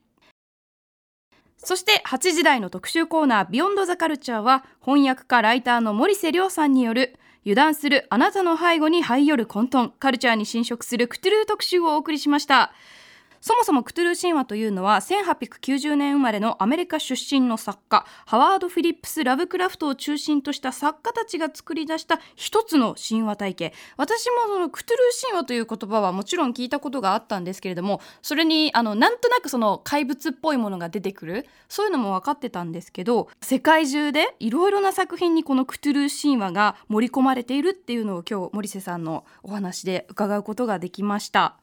そして8時台の特集コーナービヨンドザカルチャーは翻訳家ライターの森瀬亮さんによる油断するあなたの背後に這い寄る混沌カルチャーに侵食するクトゥルー特集をお送りしましたそもそもクトゥルー神話というのは1890年生まれのアメリカ出身の作家ハワード・フィリップス・ラブクラフトを中心とした作家たちが作り出した一つの神話体系私もそのクトゥルー神話という言葉はもちろん聞いたことがあったんですけれどもそれにあのなんとなくその怪物っぽいものが出てくるそういうのも分かってたんですけど世界中でいろいろな作品にこのクトゥルー神話が盛り込まれているっていうのを今日森瀬さんのお話で伺うことができました。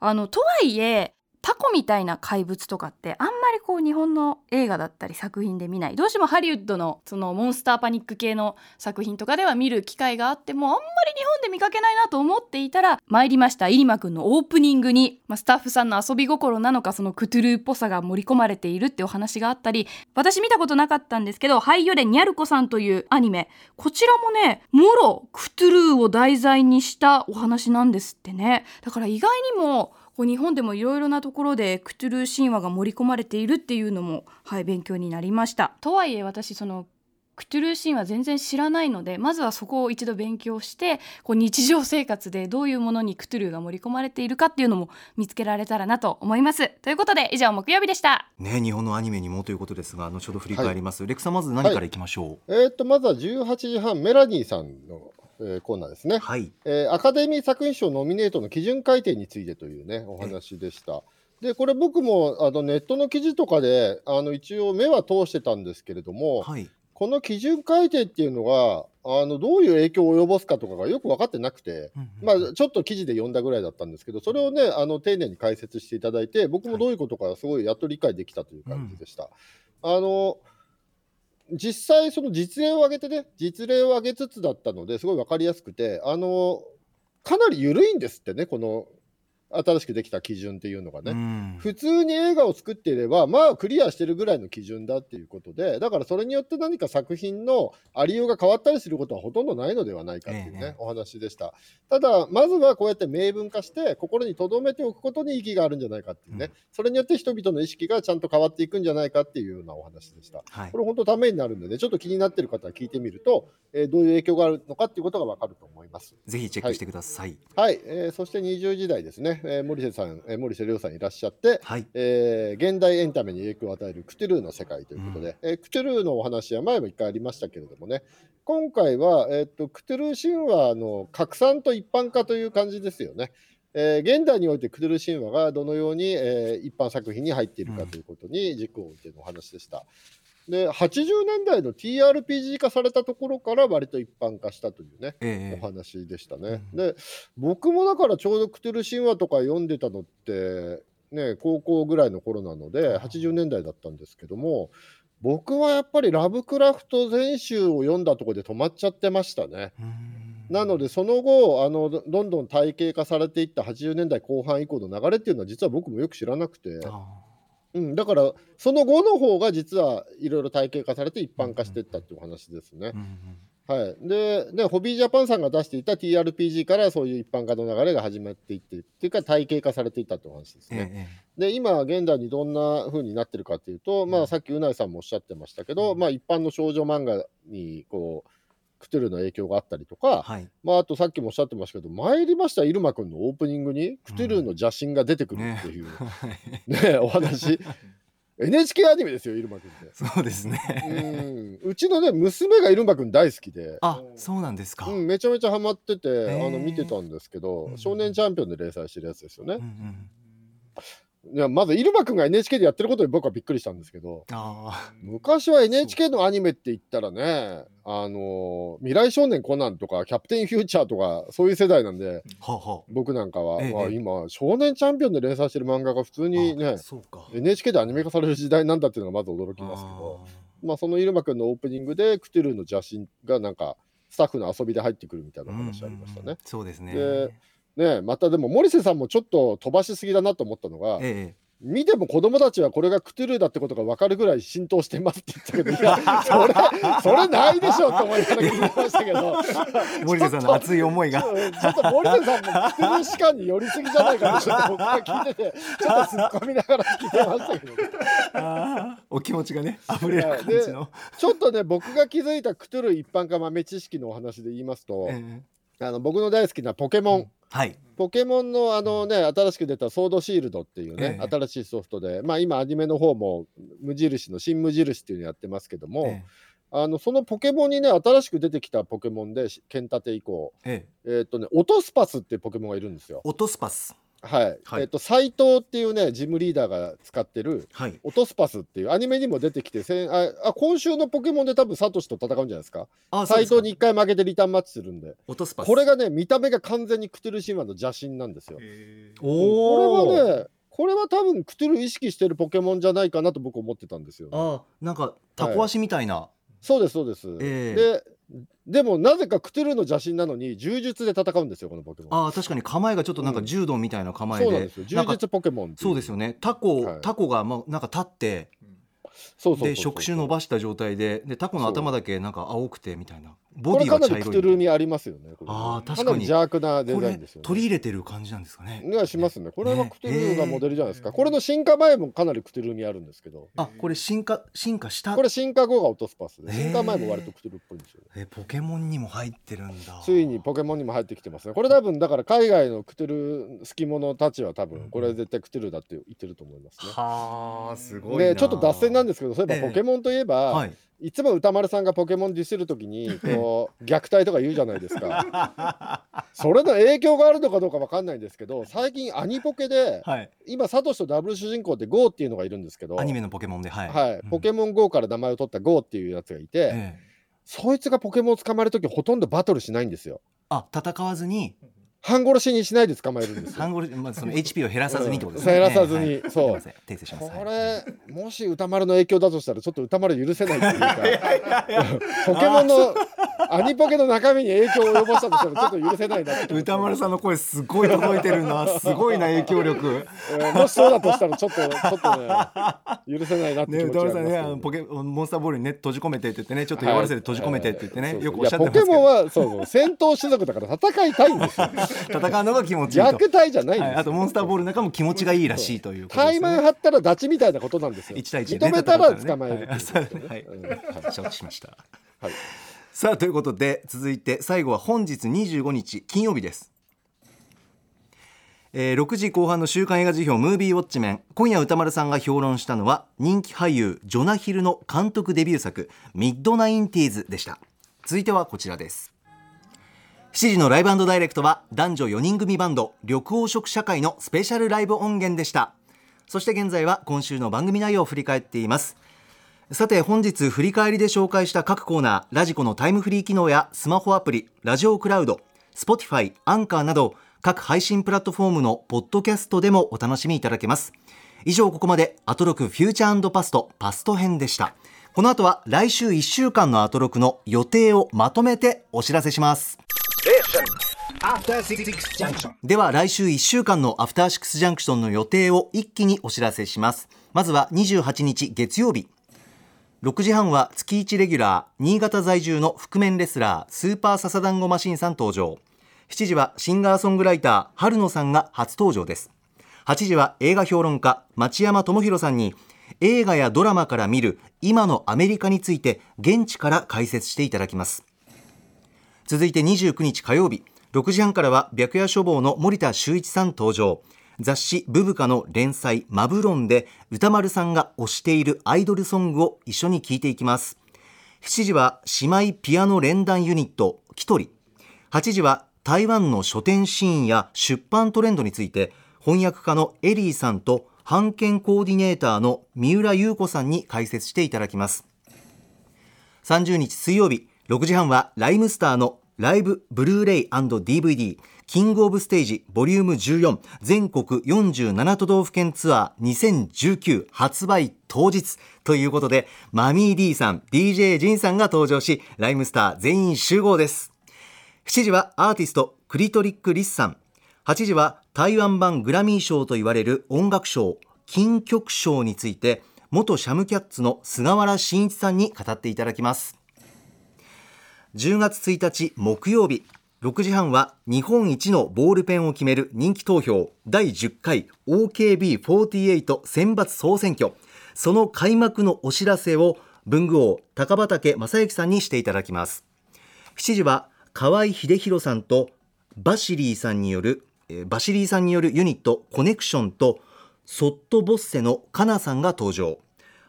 あのとはいえタコみたいな怪物とかってあんまりこう日本の映画だったり作品で見ない。どうしてもハリウッドのそのモンスターパニック系の作品とかでは見る機会があってもあんまり日本で見かけないなと思っていたら参りました。入間くんのオープニングに、まあ、スタッフさんの遊び心なのかそのクトゥルーっぽさが盛り込まれているってお話があったり私見たことなかったんですけど「ハイヨレニャルコさん」というアニメこちらもねもろクトゥルーを題材にしたお話なんですってね。だから意外にもこう日本でもいろいろなところでクトゥルー神話が盛り込まれているっていうのも、はい、勉強になりました。とはいえ私そのクトゥルー神話全然知らないのでまずはそこを一度勉強してこう日常生活でどういうものにクトゥルーが盛り込まれているかっていうのも見つけられたらなと思います。ということで以上木曜日でした。ね日本のアニメにもということですが後ほど振り返ります、はい、レクさんまず何からい。きましょう、はい、えー、っとまずは18時半メラニーさんのえー、コーナーですね、はい。えー、アカデミー作品賞ノミネートの基準改定についてというねお話でした。でこれ僕もあのネットの記事とかであの一応目は通してたんですけれども、はい、この基準改定っていうのがあのどういう影響を及ぼすかとかがよく分かってなくて、まあ、ちょっと記事で読んだぐらいだったんですけどそれをねあの丁寧に解説していただいて僕もどういうことかすごいやっと理解できたという感じでした。はい、あの実際、その実例を挙げてね、実例を挙げつつだったので、すごい分かりやすくて、あのかなり緩いんですってね、この新しくできた基準っていうのがね、普通に映画を作っていれば、まあクリアしてるぐらいの基準だっていうことで、だからそれによって何か作品のありようが変わったりすることはほとんどないのではないかっていうね、ええ、お話でした。ただ、まずはこうやって明文化して、心に留めておくことに意義があるんじゃないかっていうね、うん、それによって人々の意識がちゃんと変わっていくんじゃないかっていうようなお話でした。はい、これ本当ためになるんでね、ちょっと気になってる方は聞いてみると、えー、どういう影響があるのかっていうことがわかると思います。ぜひチェックしてください。はい、はい、えー、そして20時代ですね、えー、森瀬さんえー、森瀬亮さんいらっしゃって、はい、えー、現代エンタメに影響を与えるクトゥルーの世界ということで、うん、えー、クトゥルーのお話は前も一回ありましたけれどもね、今回は、えーと、クトゥルー神話の拡散と一般化という感じですよね。えー、現代においてクトゥルー神話がどのように、えー、一般作品に入っているかということに軸を置いてのお話でした。で80年代の TRPG 化されたところから割と一般化したというね、ええ、お話でしたね。うん、で僕もだからちょうどクトゥル神話とか読んでたのってね高校ぐらいの頃なので80年代だったんですけども僕はやっぱりラブクラフト全集を読んだところで止まっちゃってましたね。なのでその後あのどんどん体系化されていった80年代後半以降の流れっていうのは実は僕もよく知らなくて。うん、だからその後の方が実はいろいろ体系化されて一般化していったっていうお話ですね。はい、ででホビージャパンさんが出していた TRPG からそういう一般化の流れが始まっていってっていうか体系化されていったってお話ですね。えで今現代にどんな風になってるかっていうと、まあ、さっきうないさんもおっしゃってましたけど、まあ、一般の少女漫画にこうクトゥルの影響があったりとか、はい。まあ、あとさっきもおっしゃってましたけど参りましたイルマくんのオープニングにクトゥルの邪神が出てくるっていう、ね。(laughs) お話。NHK アニメですよイルマくんって。そうですね。うん。うちのね娘がイルマくん大好きで。あそうなんですか、うん、めちゃめちゃハマってて、ー。あの見てたんですけど、うん。少年チャンピオンで連載してるやつですよね。うんう。んいやまずイルマくんが NHK でやってることに僕はびっくりしたんですけど。あ昔は NHK のアニメって言ったらねあの未来少年コナンとかキャプテンフューチャーとかそういう世代なんであはあ。は僕なんかは、ええ今少年チャンピオンで連載してる漫画が普通あにね NHK でアニメ化される時代なんだっていうのがまず驚きますけどまあそのイルマくんのオープニングでクトゥルーの邪神がなんかスタッフの遊びで入ってくるみたいな話ありましたね。うそうですね。でねまたでも森瀬さんもちょっと飛ばしすぎだなと思ったのが、ええ。見ても子供たちはこれがクトゥルーだってことが分かるぐらい浸透してますって言ったけどいや (laughs) それそれないでしょって思いながら聞いてましたけど (laughs) 森瀬さんの熱い思いが。ちょっと森瀬さんもクトゥルー士官に寄りすぎじゃないかなちょっと僕が聞いててちょっと突っ込みながら聞いてましたけど。(laughs) お気持ちがね溢れる感じの、ちょっとね僕が気づいたクトゥルー一般化豆知識のお話で言いますと、えあの僕の大好きなポケモン、えはい。ポケモンのあのね新しく出たソードシールドっていうね、ええ。新しいソフトでまあ今アニメの方も無印の新無印っていうのやってますけども、えあのそのポケモンにね新しく出てきたポケモンでし剣立て以降ええ。ええっ、とねオトスパスっていうポケモンがいるんですよ。オトスパスはい、はい。えっ、と斎藤っていうねジムリーダーが使ってるはい。オトスパスっていうアニメにも出てきてせんああ今週のポケモンで多分サトシと戦うんじゃないですか？斎藤に1回負けてリターンマッチするんで。オトスパス。これがね見た目が完全にクトゥル神話の邪神なんですよ。おおこれはねこれは多分クトゥル意識してるポケモンじゃないかなと僕思ってたんですよ、ね、あなんかタコ足みたいな、そうですそうです、ええ。ででもなぜかクトゥルの邪神なのに柔術で戦うんですよこのポケモン。あ確かに構えがちょっとなんか柔道みたいな構えで、そうなんで柔術ポケモンそうですよね。タコ、はい。タコがまあなんか立ってそうそう。で触手伸ばした状態ででタコの頭だけなんか青くてみたいなボこれかディは茶色なりクトゥルい味ありますよね。あー確かに。なり邪悪なデザインですよね。取り入れてる感じなんですかね。がしますね。これはねクトゥルがモデルじゃないですか、これの進化前もかなりクトゥル味あるんですけど。あこれ進化進化した？これ進化後がオトスパスで。進化前も割とクトゥルっぽいんですよね。えポケモンにも入ってるんだ。ついにポケモンにも入ってきてますね。これ多分だから海外のクトゥル好き者たちは多分これ絶対クトゥルだって言ってると思いますね。はあすごいなでちょっと脱線なんですけどそういえええばポケモンといえば、はいい、つも歌丸さんがポケモンディスる時にこう虐待とか言うじゃないですか。(laughs) それの影響があるのかどうかわかんないんですけど最近アニポケではい。今サトシとダブル主人公って GO っていうのがいるんですけどアニメのポケモンではい、はい。うん。ポケモン GO から名前を取った GO っていうやつがいて、ええ。そいつがポケモンを捕まえる時ほとんどバトルしないんですよ。あ戦わずに半殺しにしないで捕まえるんですよ。半ゴル、まあ、その HP を減らさずにってことですね、減らさずにええそう。訂正します。これもし歌丸の影響だとしたらちょっと歌丸許せないっていうかポケモンのアニポケの中身に影響を及ぼしたとしてもちょっと許せないな歌丸さんの声すごい届いてるな。すごいな影響力。えーもしそうだとしたらちょっとちょっとね許せないなって歌丸さんねポケモンスターボールにね閉じ込めてって言ってねちょっと弱らせて閉じ込めてって言ってね、はいよくおっしゃってますけど。ポケモンはそう戦闘種族だから戦いたいんですよ戦うのが気持ちいいと。虐待じゃないんはい、です。よあとモンスターボールの中も気持ちがいいらしいということで。すねタイマン張ったらダチみたいなことなんですよ。一対一でね認めたら捕まえるねはいう。(laughs) んはい。承知しました。はい。さあということで続いて最後は本日25日金曜日です。えー6時後半の週刊映画辞表ムービーウォッチメン。今夜歌丸さんが評論したのは人気俳優ジョナヒルの監督デビュー作ミッドナインティーズでした。続いてはこちらです7時のライブダイレクトは男女4人組バンド緑黄色社会のスペシャルライブ音源でした。そして現在は今週の番組内容を振り返っています。さて本日振り返りで紹介した各コーナーラジコのタイムフリー機能やスマホアプリラジオクラウド Spotify アンカーなど各配信プラットフォームのポッドキャストでもお楽しみいただけます。以上ここまでアトロクフューチャーパストパスト編でした。この後は来週1週間のアトロクの予定をまとめてお知らせします。では来週1週間のアフターシックスジャンクションの予定を一気にお知らせします。まずは28日月曜日。6時半は月1レギュラー新潟在住の覆面レスラースーパーササダンゴマシンさん登場。7時はシンガーソングライター春野さんが初登場です。8時は映画評論家町山智博さんに映画やドラマから見る今のアメリカについて現地から解説していただきます。続いて29日火曜日。6時半からは白夜処方の森田修一さん登場。雑誌ブブカの連載マブロンで歌丸さんが推しているアイドルソングを一緒に聴いていきます。7時は姉妹ピアノ連弾ユニットキトリ。8時は台湾の書店シーンや出版トレンドについて翻訳家のエリーさんと版権コーディネーターの三浦優子さんに解説していただきます。30日水曜日6時半はライムスターのライブブルーレイ &DVD キングオブステージボリューム14全国47都道府県ツアー2019発売当日。ということでマミー D さん DJ ジンさんが登場しライムスター全員集合です。7時はアーティストクリトリック・リスさん。8時は台湾版グラミー賞と言われる音楽賞金曲賞について元シャムキャッツの菅原慎一さんに語っていただきます。10月1日木曜日。6時半は日本一のボールペンを決める人気投票。第10回 OKB48 選抜総選挙。その開幕のお知らせを文具王高畑正幸さんにしていただきます。7時は河合秀弘さんとバシリーさんによるバシリーさんによるユニットコネクションとソットボッセのカナさんが登場。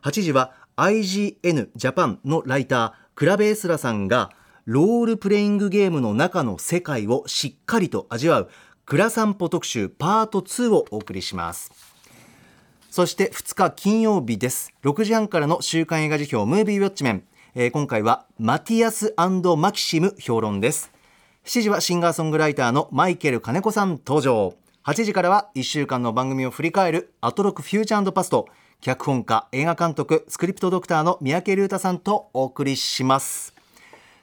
8時は IGN ジャパンのライタークラベエスラさんがロールプレイングゲームの中の世界をしっかりと味わうクラ散歩特集パート2をお送りします。そして2日金曜日です。6時半からの週刊映画辞表ムービーウォッチメン、えー今回はマティアスマキシム評論です。7時はシンガーソングライターのマイケル金子さん登場。8時からは1週間の番組を振り返るアトロクフューチャーパスト。脚本家映画監督スクリプトドクターの三宅龍太さんとお送りします。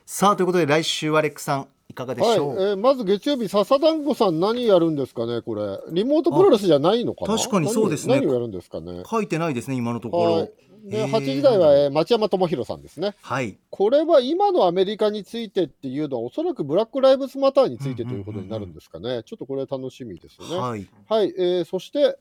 さあということで来週はレックさんいかがではい、えしょう、ーまず月曜日、笹団子さん、何やるんですかね、これ、リモートプロレスじゃないのかな、あ確かにそうですね。何何をやるんですかね？書いてないですね今のところ。はい、でへー8時台は、えー町山智博さんですね。はい。これは今のアメリカについてっていうのは、おそらくブラック・ライブズ・マターについてということになるんですかね、ちょっとこれ楽しみですよね。はい。はい、えーそして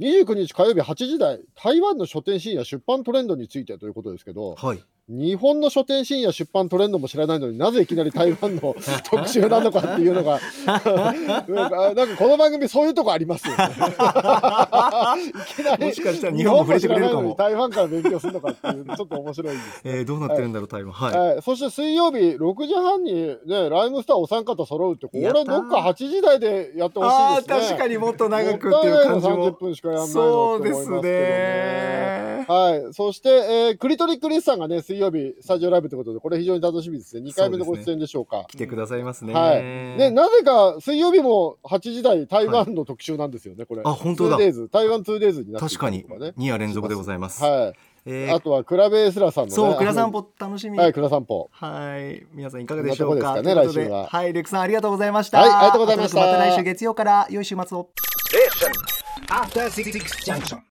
29日火曜日8時台、台湾の書店シーンや出版トレンドについてということですけど、はい日本の書店シーンや出版トレンドも知らないのになぜいきなり台湾の (laughs) 特集なのかっていうのが。(laughs) なんかこの番組そういうとこありますよね。(laughs) いきなりもしかしたら日本も触れてくれるかも。台湾から勉強するのかっていうちょっと面白い。んです。えー、どうなってるんだろう台湾。はい、はい、そして水曜日6時半にねライムスターお三方揃うってこれどっか8時台でやってほしいですね。確かにもっと長くっていう感じも。もったいないの30分しかやんないのそうでって思いますすけどね。ね。はい、そして、えークリトリックリスさんがね水曜日スタジオライブということでこれ非常に楽しみですね2回目のご出演でしょうか。来てくださいますね、はい、でなぜか水曜日も8時台台湾の特集なんですよね、これ。あ本当だ 2days 台湾 2days になってい確かにたりとかね。2夜連続でございます、はい、えーあとはクラベエスラさんのね。そう倉散あ歩楽しみのはい、クラ散歩。はい、皆さんいかがでしょうか？ですかね来週ははい、レクさんありがとうございました。はいありがとうございましたまた来週月曜から良い週末を。After Six Junction.